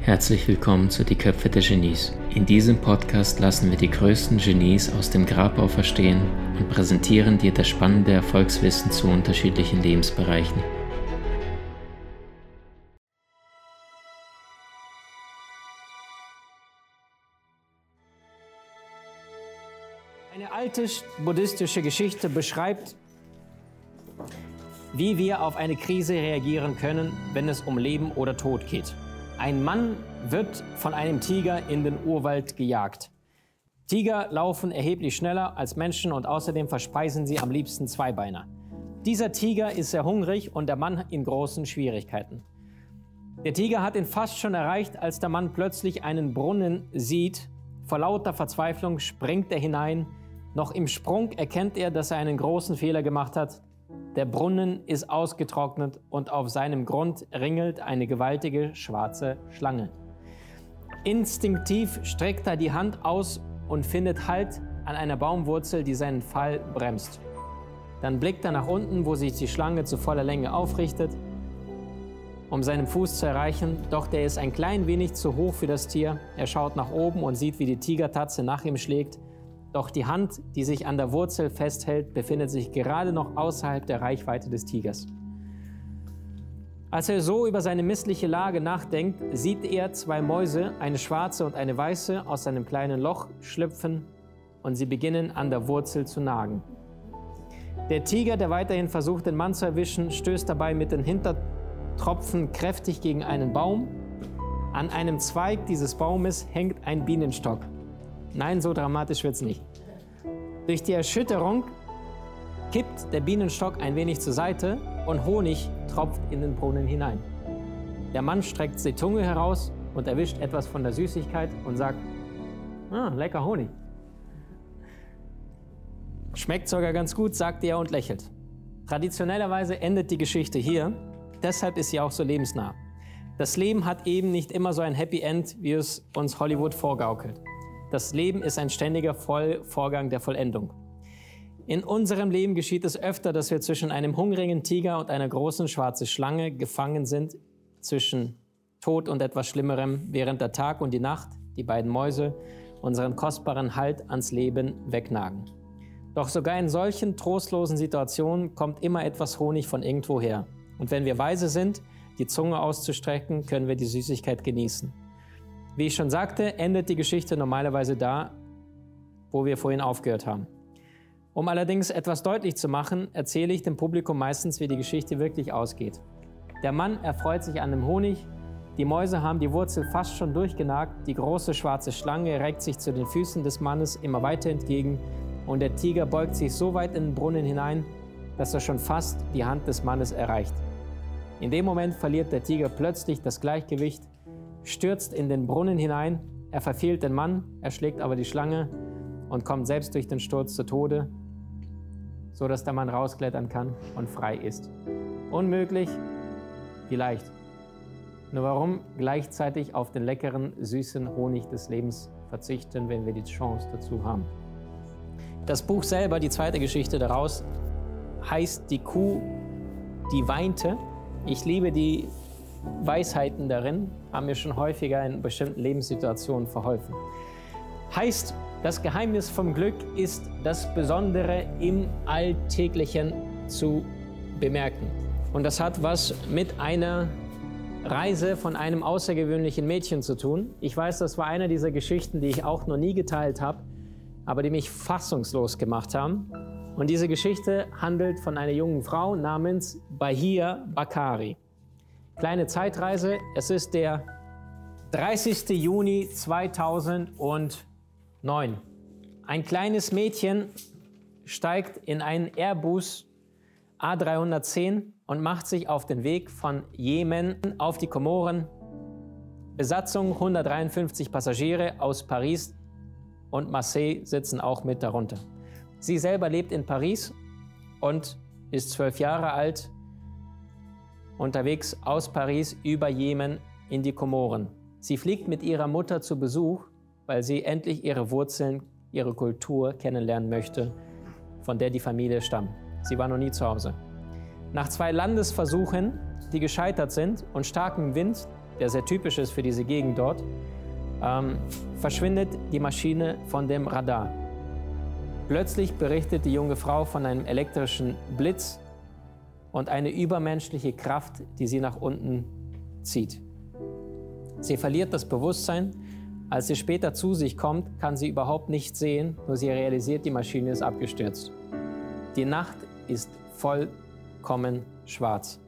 Herzlich willkommen zu Die Köpfe der Genies. In diesem Podcast lassen wir die größten Genies aus dem Grabau verstehen und präsentieren dir das spannende Erfolgswissen zu unterschiedlichen Lebensbereichen. Eine alte buddhistische Geschichte beschreibt, wie wir auf eine Krise reagieren können, wenn es um Leben oder Tod geht. Ein Mann wird von einem Tiger in den Urwald gejagt. Tiger laufen erheblich schneller als Menschen und außerdem verspeisen sie am liebsten Zweibeiner. Dieser Tiger ist sehr hungrig und der Mann in großen Schwierigkeiten. Der Tiger hat ihn fast schon erreicht, als der Mann plötzlich einen Brunnen sieht. Vor lauter Verzweiflung springt er hinein. Noch im Sprung erkennt er, dass er einen großen Fehler gemacht hat. Der Brunnen ist ausgetrocknet und auf seinem Grund ringelt eine gewaltige schwarze Schlange. Instinktiv streckt er die Hand aus und findet Halt an einer Baumwurzel, die seinen Fall bremst. Dann blickt er nach unten, wo sich die Schlange zu voller Länge aufrichtet, um seinen Fuß zu erreichen, doch der ist ein klein wenig zu hoch für das Tier. Er schaut nach oben und sieht, wie die Tigertatze nach ihm schlägt doch die Hand, die sich an der Wurzel festhält, befindet sich gerade noch außerhalb der Reichweite des Tigers. Als er so über seine missliche Lage nachdenkt, sieht er zwei Mäuse, eine schwarze und eine weiße, aus einem kleinen Loch schlüpfen und sie beginnen an der Wurzel zu nagen. Der Tiger, der weiterhin versucht, den Mann zu erwischen, stößt dabei mit den Hintertropfen kräftig gegen einen Baum. An einem Zweig dieses Baumes hängt ein Bienenstock. Nein, so dramatisch wird es nicht. Durch die Erschütterung kippt der Bienenstock ein wenig zur Seite und Honig tropft in den Brunnen hinein. Der Mann streckt die Zunge heraus und erwischt etwas von der Süßigkeit und sagt, ah, lecker Honig. Schmeckt sogar ganz gut, sagt er und lächelt. Traditionellerweise endet die Geschichte hier, deshalb ist sie auch so lebensnah. Das Leben hat eben nicht immer so ein Happy End, wie es uns Hollywood vorgaukelt. Das Leben ist ein ständiger Voll Vorgang der Vollendung. In unserem Leben geschieht es öfter, dass wir zwischen einem hungrigen Tiger und einer großen schwarzen Schlange gefangen sind, zwischen Tod und etwas Schlimmerem, während der Tag und die Nacht, die beiden Mäuse, unseren kostbaren Halt ans Leben wegnagen. Doch sogar in solchen trostlosen Situationen kommt immer etwas Honig von irgendwoher. Und wenn wir weise sind, die Zunge auszustrecken, können wir die Süßigkeit genießen. Wie ich schon sagte, endet die Geschichte normalerweise da, wo wir vorhin aufgehört haben. Um allerdings etwas deutlich zu machen, erzähle ich dem Publikum meistens, wie die Geschichte wirklich ausgeht. Der Mann erfreut sich an dem Honig, die Mäuse haben die Wurzel fast schon durchgenagt, die große schwarze Schlange reckt sich zu den Füßen des Mannes immer weiter entgegen und der Tiger beugt sich so weit in den Brunnen hinein, dass er schon fast die Hand des Mannes erreicht. In dem Moment verliert der Tiger plötzlich das Gleichgewicht stürzt in den Brunnen hinein, er verfehlt den Mann, erschlägt aber die Schlange und kommt selbst durch den Sturz zu Tode, so dass der Mann rausklettern kann und frei ist. Unmöglich? Vielleicht. Nur warum gleichzeitig auf den leckeren, süßen Honig des Lebens verzichten, wenn wir die Chance dazu haben? Das Buch selber, die zweite Geschichte daraus, heißt Die Kuh, die weinte. Ich liebe die Weisheiten darin haben mir schon häufiger in bestimmten Lebenssituationen verholfen. Heißt, das Geheimnis vom Glück ist das Besondere im Alltäglichen zu bemerken. Und das hat was mit einer Reise von einem außergewöhnlichen Mädchen zu tun. Ich weiß, das war eine dieser Geschichten, die ich auch noch nie geteilt habe, aber die mich fassungslos gemacht haben. Und diese Geschichte handelt von einer jungen Frau namens Bahia Bakari. Kleine Zeitreise. Es ist der 30. Juni 2009. Ein kleines Mädchen steigt in einen Airbus A310 und macht sich auf den Weg von Jemen auf die Komoren. Besatzung 153 Passagiere aus Paris und Marseille sitzen auch mit darunter. Sie selber lebt in Paris und ist zwölf Jahre alt unterwegs aus Paris über Jemen in die Komoren. Sie fliegt mit ihrer Mutter zu Besuch, weil sie endlich ihre Wurzeln, ihre Kultur kennenlernen möchte, von der die Familie stammt. Sie war noch nie zu Hause. Nach zwei Landesversuchen, die gescheitert sind, und starkem Wind, der sehr typisch ist für diese Gegend dort, ähm, verschwindet die Maschine von dem Radar. Plötzlich berichtet die junge Frau von einem elektrischen Blitz und eine übermenschliche Kraft, die sie nach unten zieht. Sie verliert das Bewusstsein. Als sie später zu sich kommt, kann sie überhaupt nichts sehen, nur sie realisiert, die Maschine ist abgestürzt. Die Nacht ist vollkommen schwarz.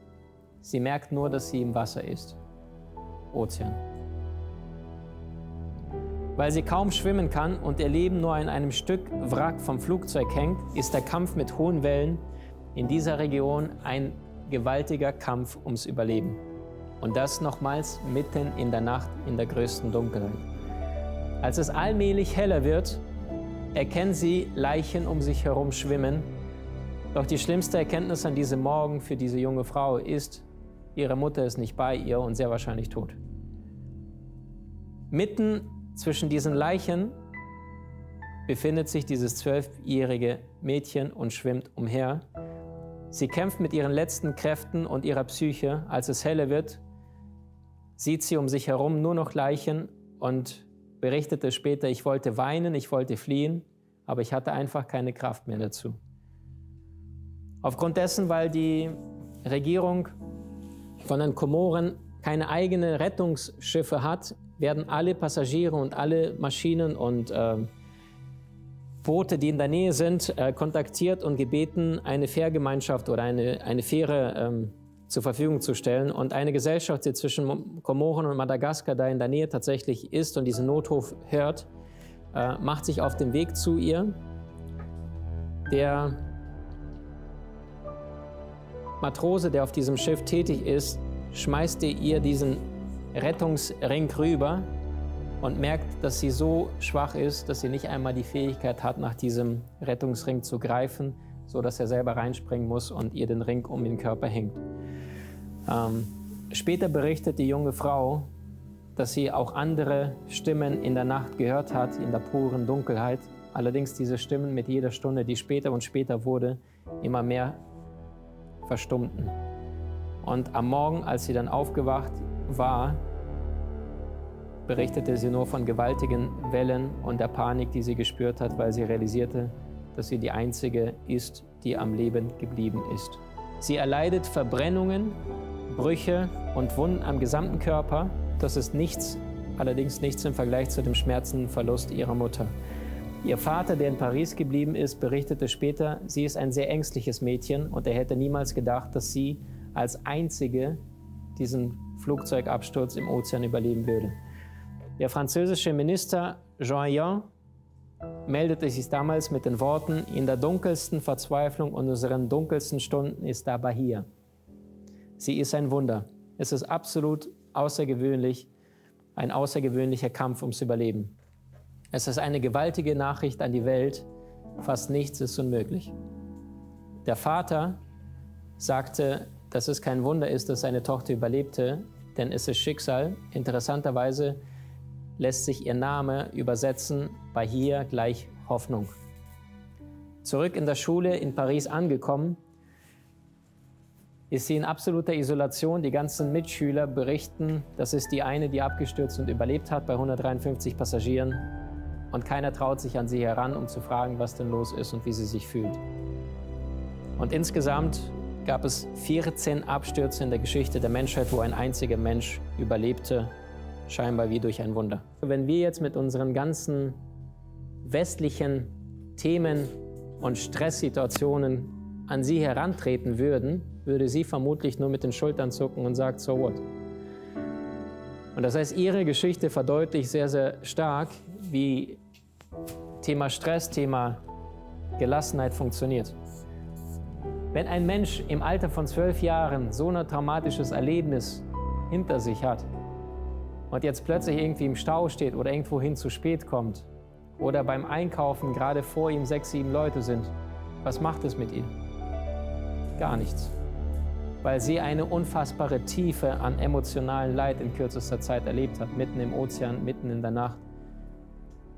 Sie merkt nur, dass sie im Wasser ist. Ozean. Weil sie kaum schwimmen kann und ihr Leben nur an einem Stück Wrack vom Flugzeug hängt, ist der Kampf mit hohen Wellen in dieser Region ein gewaltiger Kampf ums Überleben. Und das nochmals mitten in der Nacht in der größten Dunkelheit. Als es allmählich heller wird, erkennen sie Leichen um sich herum schwimmen. Doch die schlimmste Erkenntnis an diesem Morgen für diese junge Frau ist, ihre Mutter ist nicht bei ihr und sehr wahrscheinlich tot. Mitten zwischen diesen Leichen befindet sich dieses zwölfjährige Mädchen und schwimmt umher. Sie kämpft mit ihren letzten Kräften und ihrer Psyche. Als es helle wird, sieht sie um sich herum nur noch Leichen und berichtete später, ich wollte weinen, ich wollte fliehen, aber ich hatte einfach keine Kraft mehr dazu. Aufgrund dessen, weil die Regierung von den Komoren keine eigenen Rettungsschiffe hat, werden alle Passagiere und alle Maschinen und äh, Boote, die in der Nähe sind, äh, kontaktiert und gebeten, eine Fährgemeinschaft oder eine, eine Fähre ähm, zur Verfügung zu stellen. Und eine Gesellschaft, die zwischen Komoren und Madagaskar da in der Nähe tatsächlich ist und diesen Notruf hört, äh, macht sich auf den Weg zu ihr. Der Matrose, der auf diesem Schiff tätig ist, schmeißt ihr diesen Rettungsring rüber und merkt, dass sie so schwach ist, dass sie nicht einmal die Fähigkeit hat, nach diesem Rettungsring zu greifen, so dass er selber reinspringen muss und ihr den Ring um den Körper hängt. Ähm, später berichtet die junge Frau, dass sie auch andere Stimmen in der Nacht gehört hat, in der puren Dunkelheit. Allerdings diese Stimmen mit jeder Stunde, die später und später wurde, immer mehr verstummten. Und am Morgen, als sie dann aufgewacht war, berichtete sie nur von gewaltigen Wellen und der Panik, die sie gespürt hat, weil sie realisierte, dass sie die Einzige ist, die am Leben geblieben ist. Sie erleidet Verbrennungen, Brüche und Wunden am gesamten Körper. Das ist nichts, allerdings nichts im Vergleich zu dem schmerzenden Verlust ihrer Mutter. Ihr Vater, der in Paris geblieben ist, berichtete später, sie ist ein sehr ängstliches Mädchen und er hätte niemals gedacht, dass sie als einzige diesen Flugzeugabsturz im Ozean überleben würde. Der französische Minister Jean Yon meldete sich damals mit den Worten, in der dunkelsten Verzweiflung und unseren dunkelsten Stunden ist dabei hier. Sie ist ein Wunder. Es ist absolut außergewöhnlich, ein außergewöhnlicher Kampf ums Überleben. Es ist eine gewaltige Nachricht an die Welt, fast nichts ist unmöglich. Der Vater sagte, dass es kein Wunder ist, dass seine Tochter überlebte, denn es ist Schicksal. Interessanterweise lässt sich ihr Name übersetzen bei hier gleich Hoffnung. Zurück in der Schule in Paris angekommen, ist sie in absoluter Isolation. Die ganzen Mitschüler berichten, das ist die eine, die abgestürzt und überlebt hat bei 153 Passagieren. Und keiner traut sich an sie heran, um zu fragen, was denn los ist und wie sie sich fühlt. Und insgesamt gab es 14 Abstürze in der Geschichte der Menschheit, wo ein einziger Mensch überlebte scheinbar wie durch ein Wunder. Wenn wir jetzt mit unseren ganzen westlichen Themen und Stresssituationen an sie herantreten würden, würde sie vermutlich nur mit den Schultern zucken und sagt, so what? Und das heißt, ihre Geschichte verdeutlicht sehr, sehr stark, wie Thema Stress, Thema Gelassenheit funktioniert. Wenn ein Mensch im Alter von zwölf Jahren so ein traumatisches Erlebnis hinter sich hat, und jetzt plötzlich irgendwie im Stau steht oder irgendwohin zu spät kommt oder beim Einkaufen gerade vor ihm sechs, sieben Leute sind, was macht es mit ihm? Gar nichts. Weil sie eine unfassbare Tiefe an emotionalen Leid in kürzester Zeit erlebt hat, mitten im Ozean, mitten in der Nacht.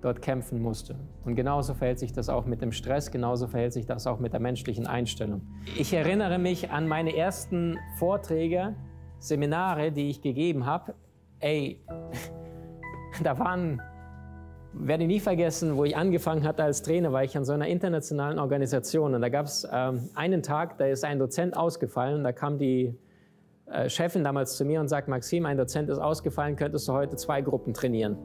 dort kämpfen musste. Und genauso verhält sich das auch mit dem Stress, genauso verhält sich das auch mit der menschlichen Einstellung. Ich erinnere mich an meine ersten Vorträge, Seminare, die ich gegeben habe. Ey, da waren, werde ich nie vergessen, wo ich angefangen hatte als Trainer, war ich an so einer internationalen Organisation. Und da gab es ähm, einen Tag, da ist ein Dozent ausgefallen. Da kam die äh, Chefin damals zu mir und sagt, Maxim, ein Dozent ist ausgefallen, könntest du heute zwei Gruppen trainieren.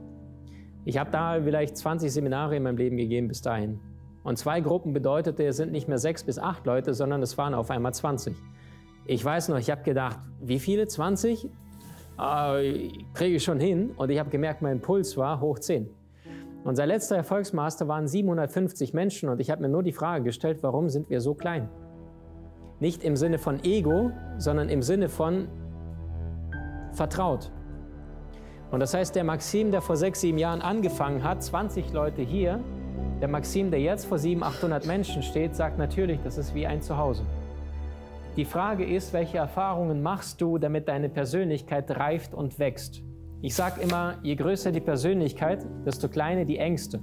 Ich habe da vielleicht 20 Seminare in meinem Leben gegeben bis dahin. Und zwei Gruppen bedeutete, es sind nicht mehr sechs bis acht Leute, sondern es waren auf einmal 20. Ich weiß noch, ich habe gedacht, wie viele? 20? Äh, Kriege ich schon hin. Und ich habe gemerkt, mein Puls war hoch 10. Unser letzter Erfolgsmaster waren 750 Menschen und ich habe mir nur die Frage gestellt, warum sind wir so klein? Nicht im Sinne von Ego, sondern im Sinne von vertraut. Und das heißt, der Maxim, der vor sechs, sieben Jahren angefangen hat, 20 Leute hier, der Maxim, der jetzt vor 700, 800 Menschen steht, sagt natürlich, das ist wie ein Zuhause. Die Frage ist, welche Erfahrungen machst du, damit deine Persönlichkeit reift und wächst? Ich sage immer, je größer die Persönlichkeit, desto kleiner die Ängste.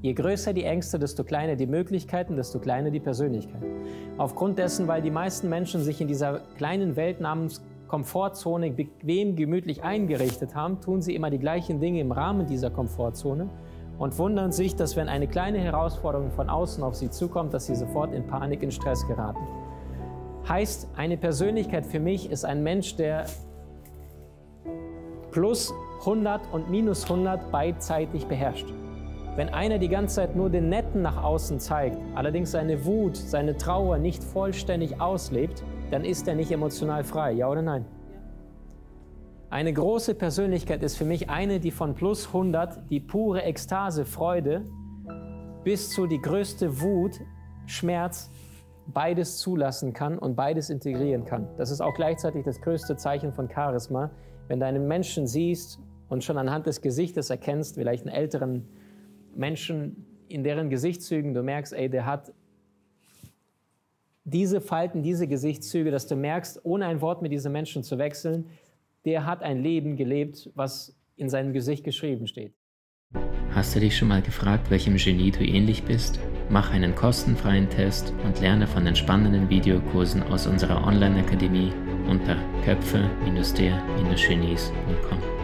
Je größer die Ängste, desto kleiner die Möglichkeiten, desto kleiner die Persönlichkeit. Aufgrund dessen, weil die meisten Menschen sich in dieser kleinen Welt namens Komfortzone bequem, gemütlich eingerichtet haben, tun sie immer die gleichen Dinge im Rahmen dieser Komfortzone und wundern sich, dass wenn eine kleine Herausforderung von außen auf sie zukommt, dass sie sofort in Panik, in Stress geraten. Heißt, eine Persönlichkeit für mich ist ein Mensch, der plus 100 und minus 100 beidseitig beherrscht. Wenn einer die ganze Zeit nur den Netten nach außen zeigt, allerdings seine Wut, seine Trauer nicht vollständig auslebt, dann ist er nicht emotional frei, ja oder nein? Eine große Persönlichkeit ist für mich eine, die von plus 100 die pure Ekstase, Freude bis zu die größte Wut, Schmerz, beides zulassen kann und beides integrieren kann. Das ist auch gleichzeitig das größte Zeichen von Charisma, wenn du einen Menschen siehst und schon anhand des Gesichtes erkennst, vielleicht einen älteren Menschen, in deren Gesichtszügen du merkst, ey, der hat diese Falten, diese Gesichtszüge, dass du merkst, ohne ein Wort mit diesem Menschen zu wechseln, der hat ein Leben gelebt, was in seinem Gesicht geschrieben steht. Hast du dich schon mal gefragt, welchem Genie du ähnlich bist? Mach einen kostenfreien Test und lerne von den spannenden Videokursen aus unserer Online-Akademie unter köpfe-der-genies.com.